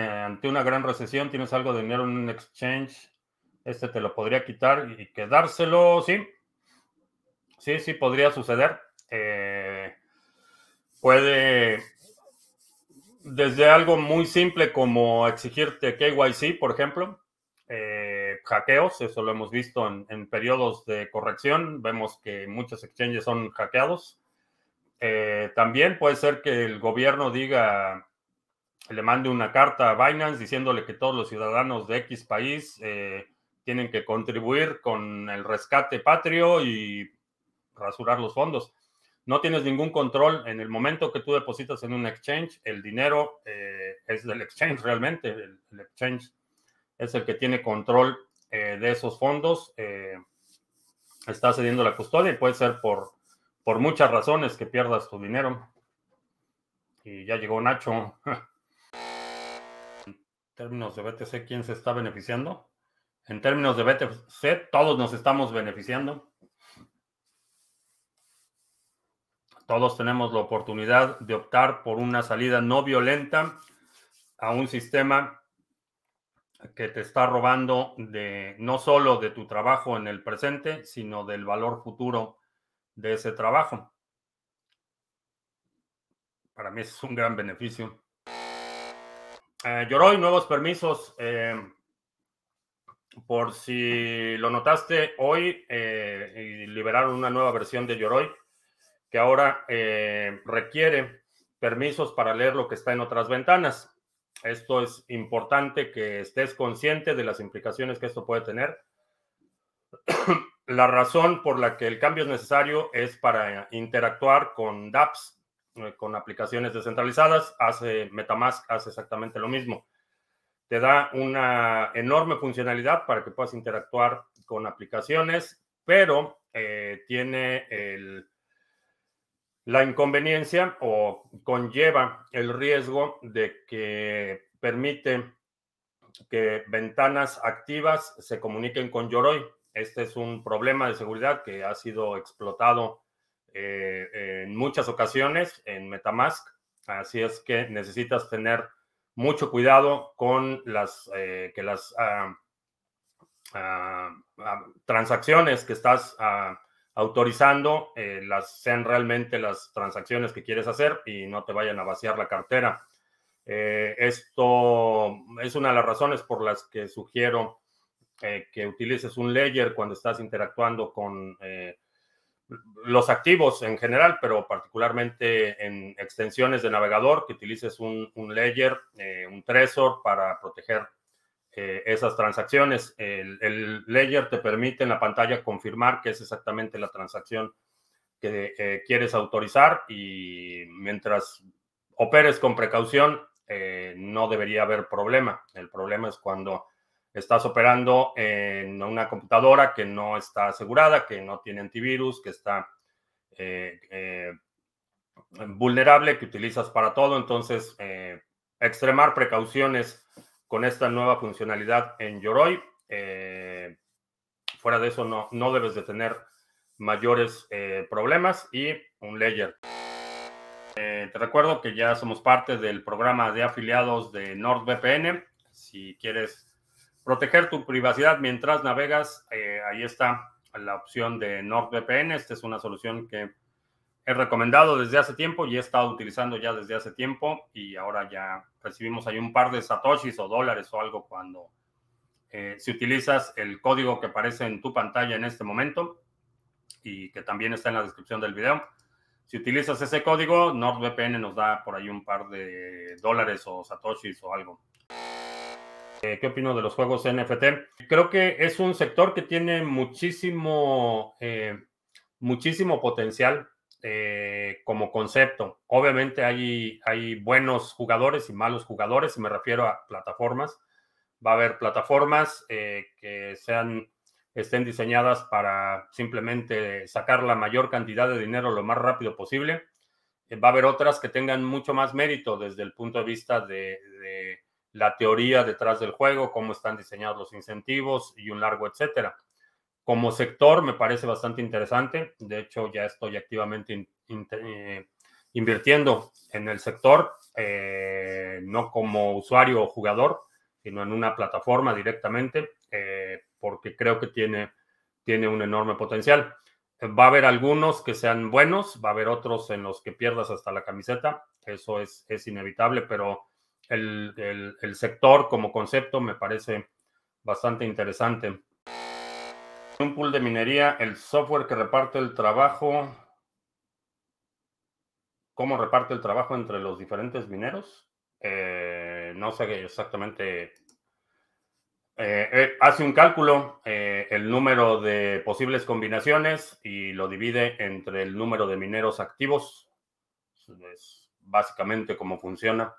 ante una gran recesión tienes algo de dinero en un exchange, este te lo podría quitar y quedárselo, sí. Sí, sí, podría suceder. Eh, puede, desde algo muy simple como exigirte KYC, por ejemplo, eh, hackeos, eso lo hemos visto en, periodos de corrección, vemos que muchos exchanges son hackeados. Eh, también puede ser que el gobierno diga, le mande una carta a Binance diciéndole que todos los ciudadanos de X país eh, tienen que contribuir con el rescate patrio y rasurar los fondos. No tienes ningún control en el momento que tú depositas en un exchange, el dinero eh, es del exchange realmente, el, exchange es el que tiene control eh, de esos fondos, está cediendo la custodia y puede ser por, por muchas razones que pierdas tu dinero. Y ya llegó Nacho. en términos de BTC, ¿quién se está beneficiando? En términos de BTC, todos nos estamos beneficiando. Todos tenemos la oportunidad de optar por una salida no violenta a un sistema que te está robando de no solo de tu trabajo en el presente, sino del valor futuro de ese trabajo. Para mí es un gran beneficio. Eh, Yoroi, nuevos permisos. Eh, por si lo notaste hoy, eh, liberaron una nueva versión de Yoroi que ahora eh, requiere permisos para leer lo que está en otras ventanas. Esto es importante que estés consciente de las implicaciones que esto puede tener. la razón por la que el cambio es necesario es para interactuar con dApps, con aplicaciones descentralizadas. Hace Metamask hace exactamente lo mismo. Te da una enorme funcionalidad para que puedas interactuar con aplicaciones, pero eh, tiene la inconveniencia o conlleva el riesgo de que permite que ventanas activas se comuniquen con Yoroi. Este es un problema de seguridad que ha sido explotado eh, en muchas ocasiones en Metamask. Así es que necesitas tener mucho cuidado con las eh, que las uh, uh, uh, transacciones que estás autorizando eh, las sean realmente las transacciones que quieres hacer y no te vayan a vaciar la cartera. Esto es una de las razones por las que sugiero que utilices un ledger cuando estás interactuando con los activos en general, pero particularmente en extensiones de navegador, que utilices un, un eh, un Trezor para proteger eh, esas transacciones. El, el, ledger te permite en la pantalla confirmar que es exactamente la transacción que eh, quieres autorizar y mientras operes con precaución, no debería haber problema. El problema es cuando estás operando en una computadora que no está asegurada, que no tiene antivirus, que está eh, vulnerable, que utilizas para todo. Entonces, extremar precauciones con esta nueva funcionalidad en Yoroi. Eh, fuera de eso, no, no debes de tener mayores eh, problemas y un. Eh, te recuerdo que ya somos parte del programa de afiliados de NordVPN. Si quieres proteger tu privacidad mientras navegas, eh, ahí está la opción de NordVPN. Esta es una solución que he recomendado desde hace tiempo y he estado utilizando ya desde hace tiempo y ahora ya recibimos ahí un par de satoshis o dólares o algo cuando eh, si utilizas el código que aparece en tu pantalla en este momento y que también está en la descripción del video. Si utilizas ese código, NordVPN nos da por ahí un par de dólares o satoshis o algo. Eh, ¿Qué opino de los juegos NFT? Creo que es un sector que tiene muchísimo, eh, muchísimo potencial eh, como concepto. Obviamente hay, buenos jugadores y malos jugadores, y me refiero a plataformas. Va a haber plataformas eh, que sean, estén diseñadas para simplemente sacar la mayor cantidad de dinero lo más rápido posible. Va a haber otras que tengan mucho más mérito desde el punto de vista de la teoría detrás del juego, cómo están diseñados los incentivos y un largo etcétera. Como sector me parece bastante interesante. De hecho, ya estoy activamente eh, invirtiendo en el sector, eh, no como usuario o jugador, sino en una plataforma directamente, porque creo que tiene, tiene un enorme potencial. Va a haber algunos que sean buenos, va a haber otros en los que pierdas hasta la camiseta, eso es, es inevitable, pero el, el sector como concepto me parece bastante interesante. Un pool de minería, el software que reparte el trabajo. ¿Cómo reparte el trabajo entre los diferentes mineros? Eh, no sé exactamente. Eh, eh, hace un cálculo, el número de posibles combinaciones y lo divide entre el número de mineros activos. Es básicamente cómo funciona.